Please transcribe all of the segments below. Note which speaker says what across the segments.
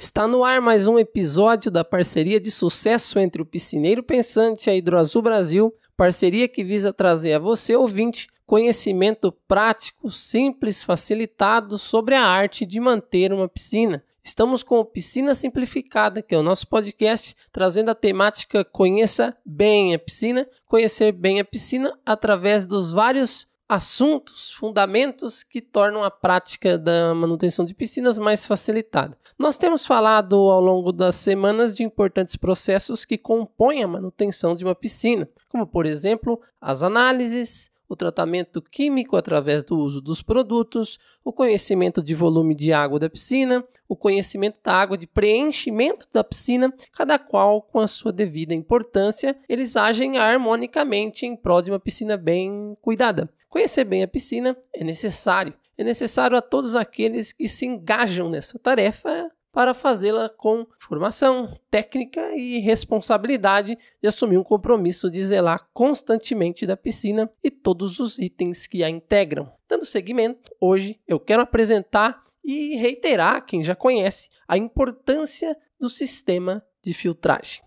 Speaker 1: Está no ar mais um episódio da parceria de sucesso entre o Piscineiro Pensante e a Hidroazul Brasil, parceria que visa trazer a você, ouvinte, conhecimento prático, simples, facilitado sobre a arte de manter uma piscina. Estamos com o Piscina Simplificada, que é o nosso podcast, trazendo a temática Conheça Bem a Piscina, conhecer bem a piscina através dos vários assuntos, fundamentos que tornam a prática da manutenção de piscinas mais facilitada. Nós temos falado ao longo das semanas de importantes processos que compõem a manutenção de uma piscina, como por exemplo as análises, o tratamento químico através do uso dos produtos, o conhecimento de volume de água da piscina, o conhecimento da água de preenchimento da piscina, cada qual com a sua devida importância, eles agem harmonicamente em prol de uma piscina bem cuidada. Conhecer bem a piscina é necessário. É necessário a todos aqueles que se engajam nessa tarefa para fazê-la com formação, técnica e responsabilidade de assumir um compromisso de zelar constantemente da piscina e todos os itens que a integram. Dando seguimento, hoje eu quero apresentar e reiterar quem já conhece a importância do sistema de filtragem.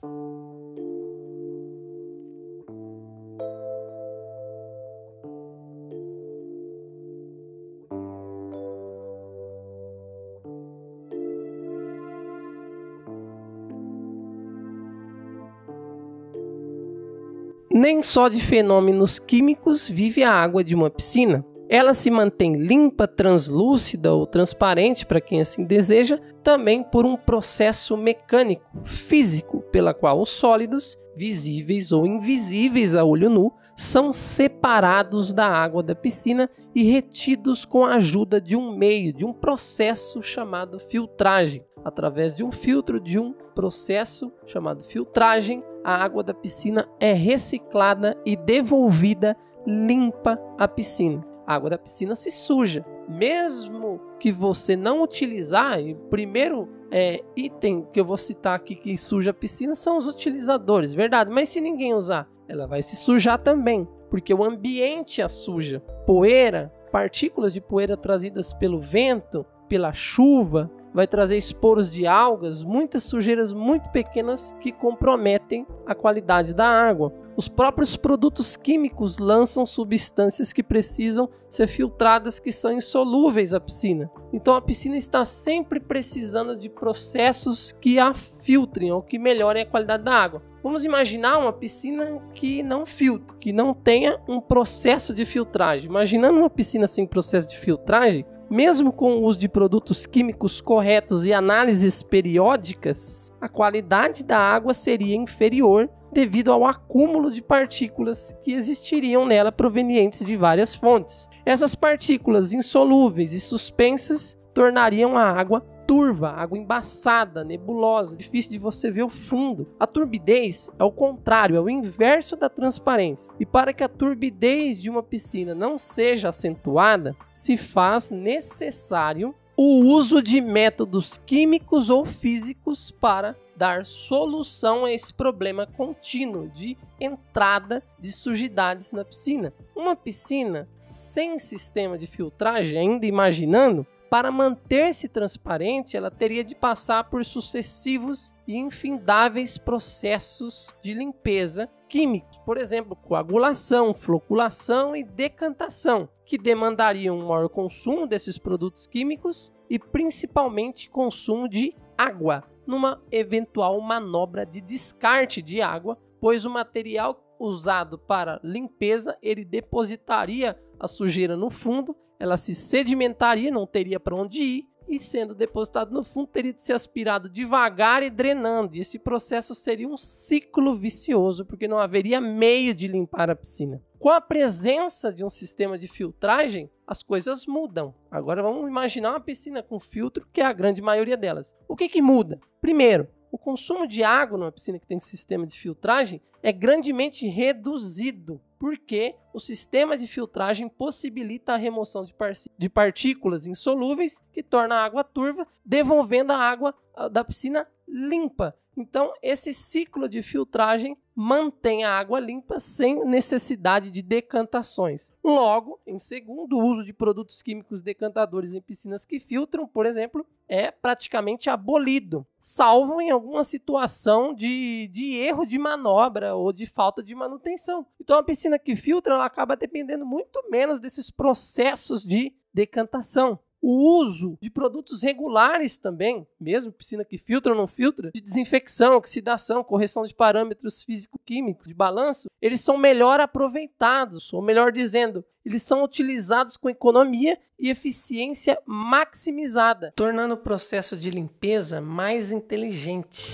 Speaker 1: Nem só de fenômenos químicos vive a água de uma piscina. Ela se mantém limpa, translúcida ou transparente para quem assim deseja, também por um processo mecânico, físico, pela qual os sólidos, visíveis ou invisíveis a olho nu, são separados da água da piscina e retidos com a ajuda de um meio, de um processo chamado filtragem. Através de um filtro, de um processo chamado filtragem, a água da piscina é reciclada e devolvida limpa à piscina. A água da piscina se suja. Mesmo que você não utilizar, o primeiro é, item que eu vou citar aqui que suja a piscina são os utilizadores, verdade? Mas se ninguém usar, ela vai se sujar também, porque o ambiente a suja. Poeira, partículas de poeira trazidas pelo vento, pela chuva, vai trazer esporos de algas, muitas sujeiras muito pequenas que comprometem a qualidade da água. Os próprios produtos químicos lançam substâncias que precisam ser filtradas que são insolúveis à piscina. Então a piscina está sempre precisando de processos que a filtrem ou que melhorem a qualidade da água. Vamos imaginar uma piscina que não filtre, que não tenha um processo de filtragem. Imaginando uma piscina sem processo de filtragem, mesmo com o uso de produtos químicos corretos e análises periódicas, a qualidade da água seria inferior devido ao acúmulo de partículas que existiriam nela provenientes de várias fontes. Essas partículas insolúveis e suspensas tornariam a água turva, água embaçada, nebulosa, difícil de você ver o fundo. A turbidez é o contrário, é o inverso da transparência. E para que a turbidez de uma piscina não seja acentuada, se faz necessário o uso de métodos químicos ou físicos para dar solução a esse problema contínuo de entrada de sujidades na piscina. Uma piscina sem sistema de filtragem, ainda imaginando, para manter-se transparente, ela teria de passar por sucessivos e infindáveis processos de limpeza químicos, por exemplo, coagulação, floculação e decantação, que demandariam um maior consumo desses produtos químicos e principalmente consumo de água, numa eventual manobra de descarte de água, pois o material usado para limpeza ele depositaria a sujeira no fundo ela se sedimentaria, não teria para onde ir, e sendo depositado no fundo, teria de ser aspirado devagar e drenando. E esse processo seria um ciclo vicioso, porque não haveria meio de limpar a piscina. Com a presença de um sistema de filtragem, as coisas mudam. Agora vamos imaginar uma piscina com filtro, que é a grande maioria delas. O que, que muda? Primeiro, o consumo de água numa piscina que tem sistema de filtragem é grandemente reduzido, porque o sistema de filtragem possibilita a remoção de, de partículas insolúveis que torna a água turva, devolvendo a água ah, da piscina limpa. Então, esse ciclo de filtragem mantém a água limpa sem necessidade de decantações. Logo, em segundo, o uso de produtos químicos decantadores em piscinas que filtram, por exemplo, é praticamente abolido, salvo em alguma situação de, de erro de manobra ou de falta de manutenção. Então, a piscina que filtra ela acaba dependendo muito menos desses processos de decantação o uso de produtos regulares também, mesmo piscina que filtra ou não filtra, de desinfecção, oxidação, correção de parâmetros físico-químicos, de balanço, eles são melhor aproveitados, ou melhor dizendo, eles são utilizados com economia e eficiência maximizada, tornando o processo de limpeza mais inteligente.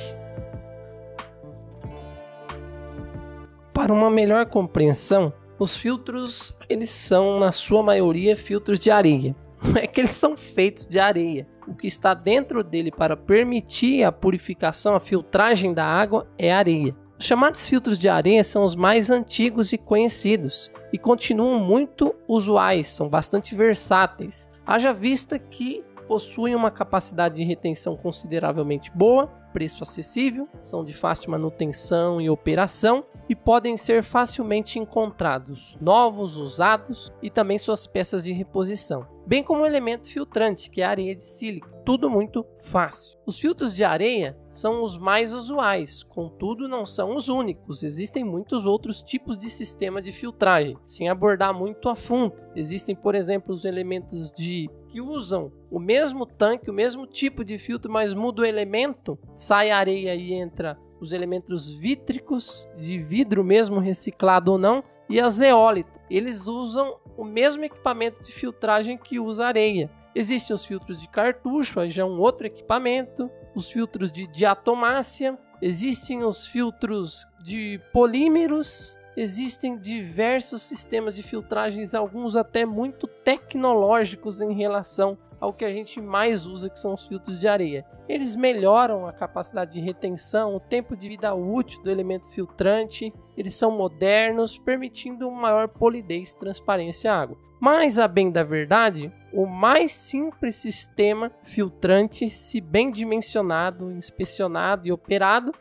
Speaker 1: Para uma melhor compreensão, os filtros, eles são na sua maioria filtros de areia é que eles são feitos de areia. O que está dentro dele para permitir a purificação, a filtragem da água é areia. Os chamados filtros de areia são os mais antigos e conhecidos e continuam muito usuais, são bastante versáteis. Haja vista que possuem uma capacidade de retenção consideravelmente boa, preço acessível, são de fácil manutenção e operação e podem ser facilmente encontrados novos, usados e também suas peças de reposição bem como o elemento filtrante, que é a areia de sílica. Tudo muito fácil. Os filtros de areia são os mais usuais, contudo não são os únicos. Existem muitos outros tipos de sistema de filtragem, sem abordar muito a fundo. Existem, por exemplo, os elementos de que usam o mesmo tanque, o mesmo tipo de filtro, mas muda o elemento, sai areia e entra os elementos vítricos de vidro mesmo reciclado ou não, e a zeólita. Eles usam o mesmo equipamento de filtragem que usa areia. Existem os filtros de cartucho, aí já é um outro equipamento, os filtros de diatomácia, existem os filtros de polímeros, existem diversos sistemas de filtragens, alguns até muito tecnológicos em relação ao que a gente mais usa, que são os filtros de areia. Eles melhoram a capacidade de retenção, o tempo de vida útil do elemento filtrante, eles são modernos, permitindo maior polidez e transparência à água. Mas, a bem da verdade, o mais simples sistema filtrante, se bem dimensionado, inspecionado e operado,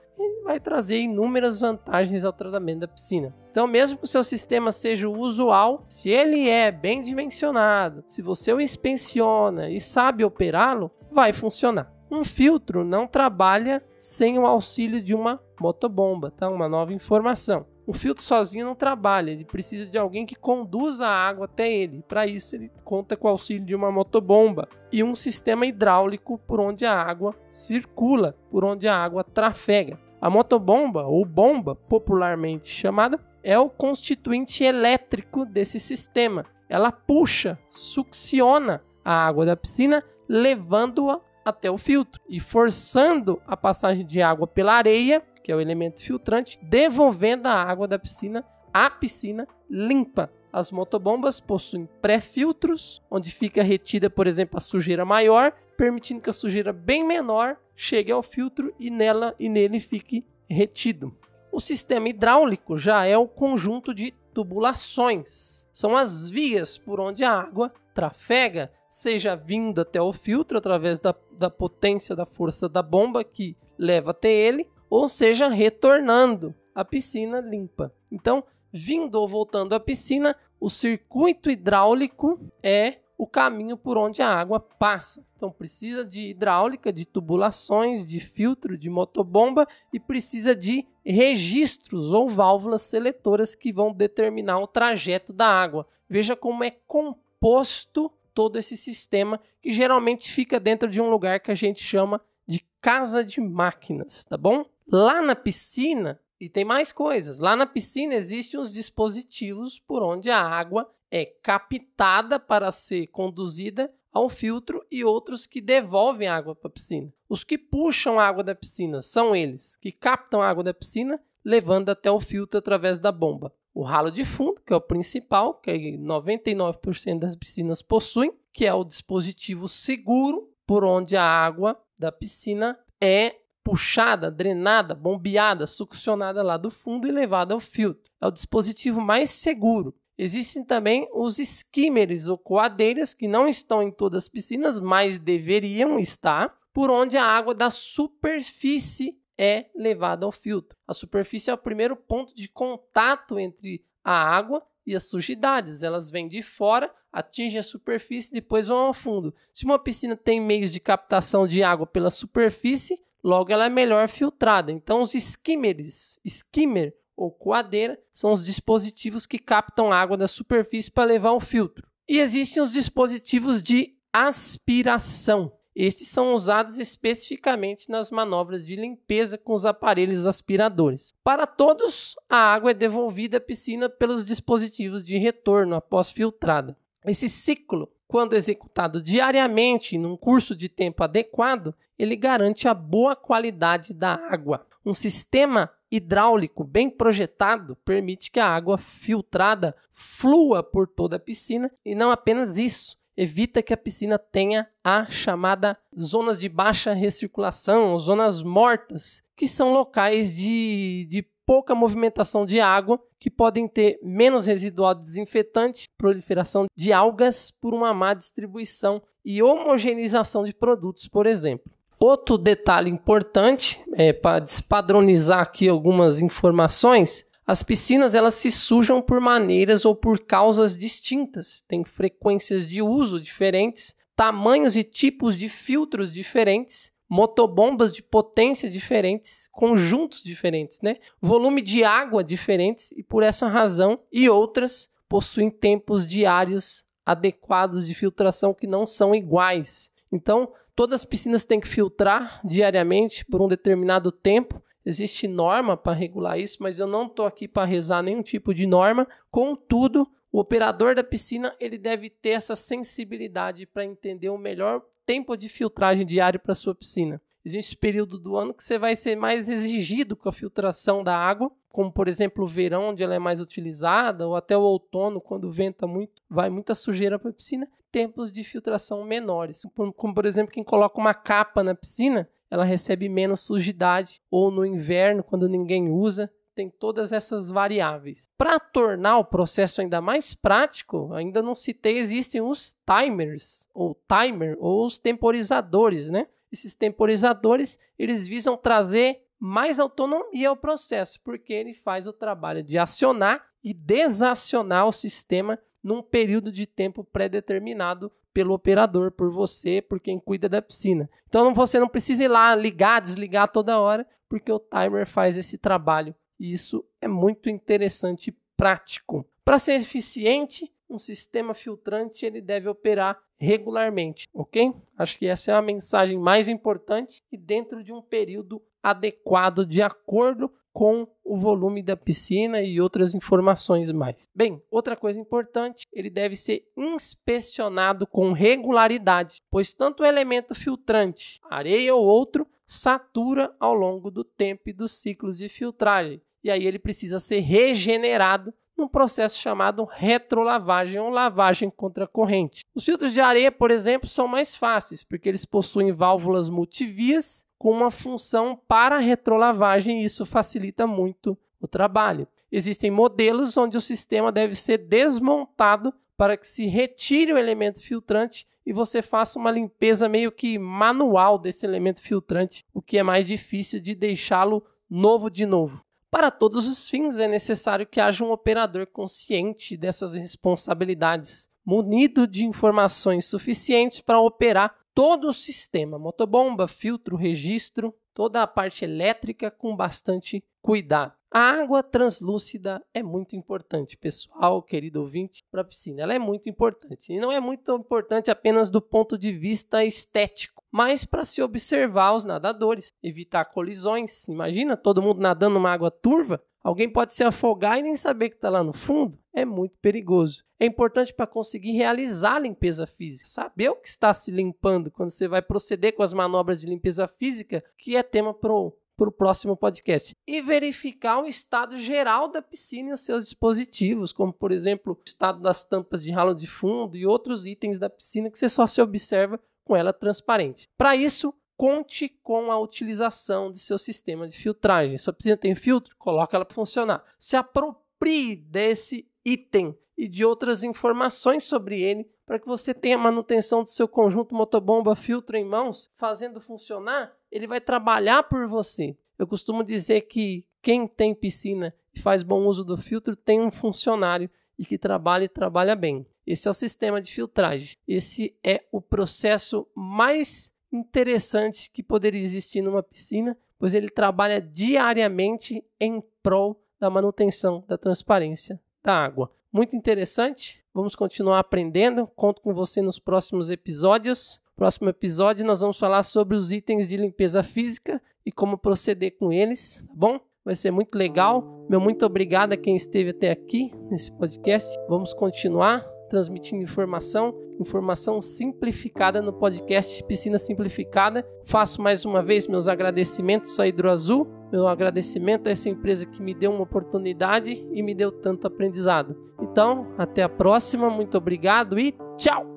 Speaker 1: vai trazer inúmeras vantagens ao tratamento da piscina. Então, mesmo que o seu sistema seja o usual, se ele é bem dimensionado, se você o inspeciona e sabe operá-lo, vai funcionar. Um filtro não trabalha sem o auxílio de uma motobomba, tá? Uma nova informação. O filtro sozinho não trabalha, ele precisa de alguém que conduza a água até ele. Para isso, ele conta com o auxílio de uma motobomba e um sistema hidráulico por onde a água circula, por onde a água trafega. A motobomba, ou bomba popularmente chamada, é o constituinte elétrico desse sistema. Ela puxa, succiona a água da piscina, levando-a até o filtro e forçando a passagem de água pela areia, que é o elemento filtrante, devolvendo a água da piscina à piscina limpa. As motobombas possuem pré-filtros, onde fica retida, por exemplo, a sujeira maior, permitindo que a sujeira bem menor chegue ao filtro e nela e nele fique retido. O sistema hidráulico já é o conjunto de tubulações. São as vias por onde a água trafega, seja vindo até o filtro através da, da potência da força da bomba que leva até ele, ou seja, retornando à piscina limpa. Então, vindo ou voltando à piscina, o circuito hidráulico é o caminho por onde a água passa. Então precisa de hidráulica, de tubulações, de filtro, de motobomba e precisa de registros ou válvulas seletoras que vão determinar o trajeto da água. Veja como é composto todo esse sistema que geralmente fica dentro de um lugar que a gente chama de casa de máquinas, tá bom? Lá na piscina, e tem mais coisas, lá na piscina existem os dispositivos por onde a água é captada para ser conduzida ao filtro e outros que devolvem água para a piscina. Os que puxam a água da piscina são eles que captam a água da piscina, levando até o filtro através da bomba. O ralo de fundo, que é o principal, que 99% das piscinas possuem, que é o dispositivo seguro por onde a água da piscina é puxada, drenada, bombeada, succionada lá do fundo e levada ao filtro. É o dispositivo mais seguro. Existem também os skimmers ou coadeiras que não estão em todas as piscinas, mas deveriam estar, por onde a água da superfície é levada ao filtro. A superfície é o primeiro ponto de contato entre a água e as sujidades. Elas vêm de fora, atingem a superfície e depois vão ao fundo. Se uma piscina tem meios de captação de água pela superfície, logo ela é melhor filtrada. Então, os skimmers, skimmer ou coadeira, são os dispositivos que captam água da superfície para levar ao filtro. E existem os dispositivos de aspiração. Estes são usados especificamente nas manobras de limpeza com os aparelhos aspiradores. Para todos, a água é devolvida à piscina pelos dispositivos de retorno após filtrada. Esse ciclo, quando executado diariamente num curso de tempo adequado, ele garante a boa qualidade da água. Um sistema hidráulico bem projetado permite que a água filtrada flua por toda a piscina e não apenas isso, evita que a piscina tenha a chamada zonas de baixa recirculação, zonas mortas, que são locais de, de pouca movimentação de água, que podem ter menos residual de desinfetante, proliferação de algas por uma má distribuição e homogeneização de produtos, por exemplo. Outro detalhe importante, é, para despadronizar aqui algumas informações, as piscinas elas se sujam por maneiras ou por causas distintas, têm frequências de uso diferentes, tamanhos e tipos de filtros diferentes, motobombas de potência diferentes, conjuntos diferentes, né? Volume de água diferentes e por essa razão e outras possuem tempos diários adequados de filtração que não são iguais. Então, Todas as piscinas têm que filtrar diariamente por um determinado tempo. Existe norma para regular isso, mas eu não estou aqui para rezar nenhum tipo de norma. Contudo, o operador da piscina ele deve ter essa sensibilidade para entender o melhor tempo de filtragem diário para sua piscina. Existe período do ano que você vai ser mais exigido com a filtração da água, como por exemplo o verão, onde ela é mais utilizada, ou até o outono, quando venta muito, vai muita sujeira para a piscina. Tempos de filtração menores, como por exemplo quem coloca uma capa na piscina, ela recebe menos sujidade, ou no inverno, quando ninguém usa, tem todas essas variáveis. Para tornar o processo ainda mais prático, ainda não citei, existem os timers, ou timer, ou os temporizadores, né? Esses temporizadores, eles visam trazer mais autonomia ao processo, porque ele faz o trabalho de acionar e desacionar o sistema num período de tempo pré-determinado pelo operador, por você, por quem cuida da piscina. Então você não precisa ir lá ligar, desligar toda hora, porque o timer faz esse trabalho. E isso é muito interessante e prático. Para ser eficiente, um sistema filtrante ele deve operar regularmente, ok? Acho que essa é a mensagem mais importante e dentro de um período adequado de acordo com o volume da piscina e outras informações mais. Bem, outra coisa importante, ele deve ser inspecionado com regularidade, pois tanto o elemento filtrante, areia ou outro, satura ao longo do tempo e dos ciclos de filtragem. E aí ele precisa ser regenerado num processo chamado retrolavagem ou lavagem contra corrente. Os filtros de areia, por exemplo, são mais fáceis, porque eles possuem válvulas multivias com uma função para retrolavagem e isso facilita muito o trabalho. Existem modelos onde o sistema deve ser desmontado para que se retire o elemento filtrante e você faça uma limpeza meio que manual desse elemento filtrante, o que é mais difícil de deixá-lo novo de novo. Para todos os fins, é necessário que haja um operador consciente dessas responsabilidades, munido de informações suficientes para operar todo o sistema, motobomba, filtro, registro, toda a parte elétrica com bastante cuidado. A água translúcida é muito importante, pessoal, querido ouvinte, para a piscina. Ela é muito importante. E não é muito importante apenas do ponto de vista estético, mas para se observar os nadadores, evitar colisões. Imagina todo mundo nadando numa água turva, alguém pode se afogar e nem saber que está lá no fundo. É muito perigoso. É importante para conseguir realizar a limpeza física, saber o que está se limpando quando você vai proceder com as manobras de limpeza física, que é tema para para o próximo podcast. E verificar o estado geral da piscina e os seus dispositivos, como por exemplo o estado das tampas de ralo de fundo e outros itens da piscina que você só se observa com ela transparente. Para isso, conte com a utilização de seu sistema de filtragem. Sua piscina tem filtro? Coloque ela para funcionar. Se aproprie desse item e de outras informações sobre ele para que você tenha manutenção do seu conjunto motobomba filtro em mãos, fazendo funcionar, ele vai trabalhar por você. Eu costumo dizer que quem tem piscina e faz bom uso do filtro tem um funcionário e que trabalha e trabalha bem. Esse é o sistema de filtragem. Esse é o processo mais interessante que poderia existir numa piscina, pois ele trabalha diariamente em prol da manutenção da transparência da água. Muito interessante. Vamos continuar aprendendo. Conto com você nos próximos episódios. Próximo episódio nós vamos falar sobre os itens de limpeza física e como proceder com eles, tá bom? Vai ser muito legal. Meu muito obrigado a quem esteve até aqui nesse podcast. Vamos continuar transmitindo informação, informação simplificada no podcast Piscina Simplificada. Faço mais uma vez meus agradecimentos à Hidro Azul, meu agradecimento a essa empresa que me deu uma oportunidade e me deu tanto aprendizado. Então, até a próxima, muito obrigado e tchau!